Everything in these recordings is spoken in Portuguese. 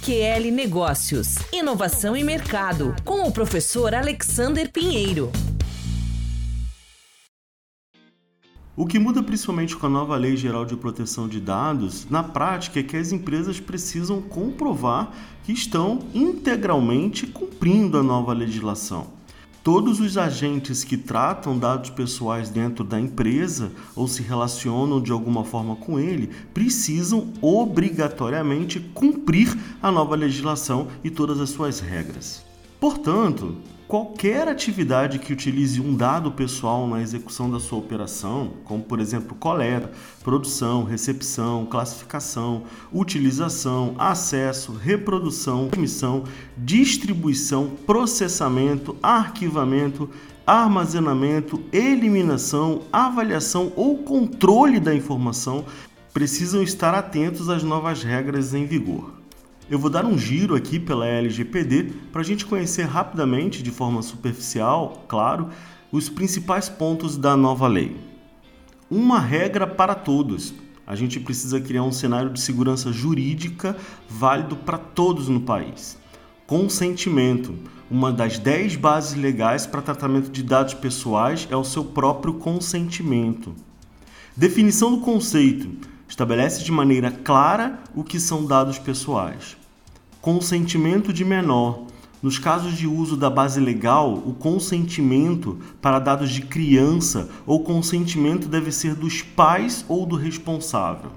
AQL Negócios, Inovação e Mercado, com o professor Alexander Pinheiro. O que muda principalmente com a nova Lei Geral de Proteção de Dados, na prática, é que as empresas precisam comprovar que estão integralmente cumprindo a nova legislação. Todos os agentes que tratam dados pessoais dentro da empresa ou se relacionam de alguma forma com ele precisam obrigatoriamente cumprir a nova legislação e todas as suas regras. Portanto, qualquer atividade que utilize um dado pessoal na execução da sua operação, como por exemplo coleta, produção, recepção, classificação, utilização, acesso, reprodução, emissão, distribuição, processamento, arquivamento, armazenamento, eliminação, avaliação ou controle da informação, precisam estar atentos às novas regras em vigor. Eu vou dar um giro aqui pela LGPD para a gente conhecer rapidamente, de forma superficial, claro, os principais pontos da nova lei. Uma regra para todos. A gente precisa criar um cenário de segurança jurídica válido para todos no país. Consentimento. Uma das 10 bases legais para tratamento de dados pessoais é o seu próprio consentimento. Definição do conceito. Estabelece de maneira clara o que são dados pessoais. Consentimento de menor. Nos casos de uso da base legal, o consentimento para dados de criança ou consentimento deve ser dos pais ou do responsável.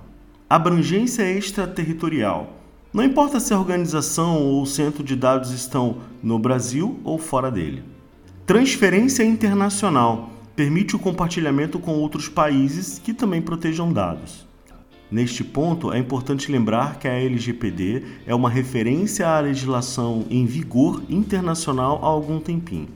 Abrangência extraterritorial. Não importa se a organização ou o centro de dados estão no Brasil ou fora dele. Transferência internacional. Permite o compartilhamento com outros países que também protejam dados. Neste ponto, é importante lembrar que a LGPD é uma referência à legislação em vigor internacional há algum tempinho.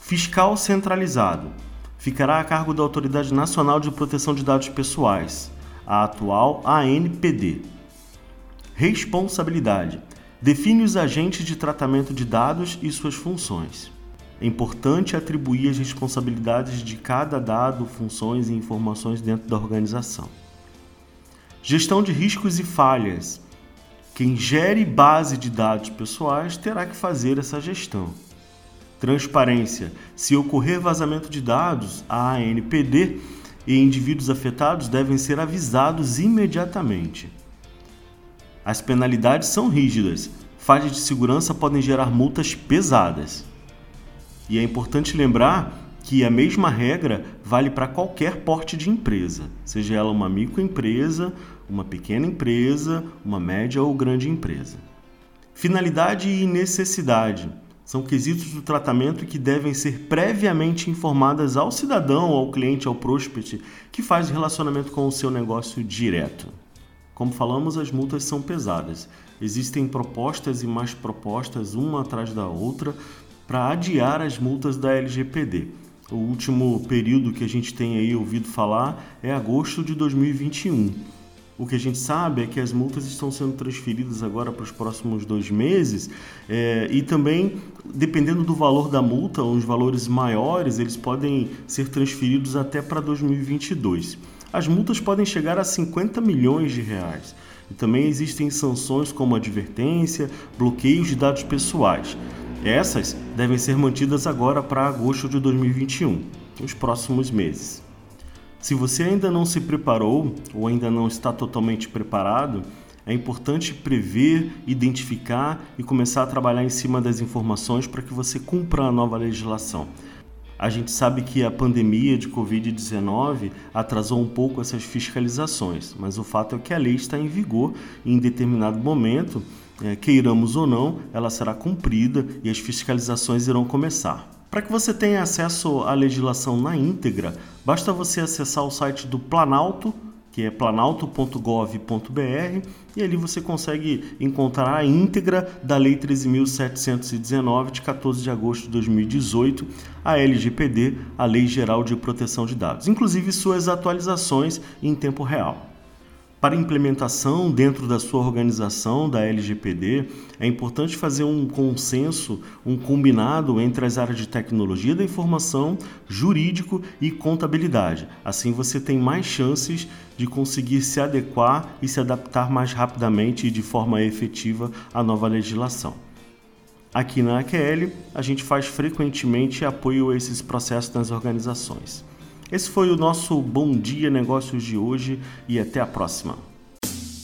Fiscal centralizado ficará a cargo da Autoridade Nacional de Proteção de Dados Pessoais, a atual ANPD. Responsabilidade define os agentes de tratamento de dados e suas funções. É importante atribuir as responsabilidades de cada dado, funções e informações dentro da organização. Gestão de riscos e falhas. Quem gere base de dados pessoais terá que fazer essa gestão. Transparência. Se ocorrer vazamento de dados, a ANPD e indivíduos afetados devem ser avisados imediatamente. As penalidades são rígidas. Falhas de segurança podem gerar multas pesadas. E é importante lembrar que a mesma regra vale para qualquer porte de empresa, seja ela uma microempresa, uma pequena empresa, uma média ou grande empresa. Finalidade e necessidade são quesitos do tratamento que devem ser previamente informadas ao cidadão, ao cliente, ao prospect que faz relacionamento com o seu negócio direto. Como falamos, as multas são pesadas. Existem propostas e mais propostas, uma atrás da outra, para adiar as multas da LGPD. O último período que a gente tem aí ouvido falar é agosto de 2021. O que a gente sabe é que as multas estão sendo transferidas agora para os próximos dois meses é, e também, dependendo do valor da multa, os valores maiores eles podem ser transferidos até para 2022. As multas podem chegar a 50 milhões de reais. E também existem sanções como advertência, bloqueios de dados pessoais. Essas devem ser mantidas agora para agosto de 2021, nos próximos meses. Se você ainda não se preparou ou ainda não está totalmente preparado, é importante prever, identificar e começar a trabalhar em cima das informações para que você cumpra a nova legislação. A gente sabe que a pandemia de Covid-19 atrasou um pouco essas fiscalizações, mas o fato é que a lei está em vigor e em determinado momento é, queiramos ou não, ela será cumprida e as fiscalizações irão começar. Para que você tenha acesso à legislação na íntegra, basta você acessar o site do Planalto, que é planalto.gov.br, e ali você consegue encontrar a íntegra da Lei 13.719, de 14 de agosto de 2018, a LGPD, a Lei Geral de Proteção de Dados, inclusive suas atualizações em tempo real. Para implementação dentro da sua organização da LGPD, é importante fazer um consenso, um combinado entre as áreas de tecnologia da informação, jurídico e contabilidade. Assim você tem mais chances de conseguir se adequar e se adaptar mais rapidamente e de forma efetiva à nova legislação. Aqui na AQL, a gente faz frequentemente apoio a esses processos nas organizações. Esse foi o nosso Bom Dia Negócios de hoje e até a próxima.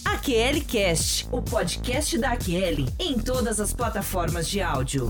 AQL Cast, o podcast da AQL, em todas as plataformas de áudio.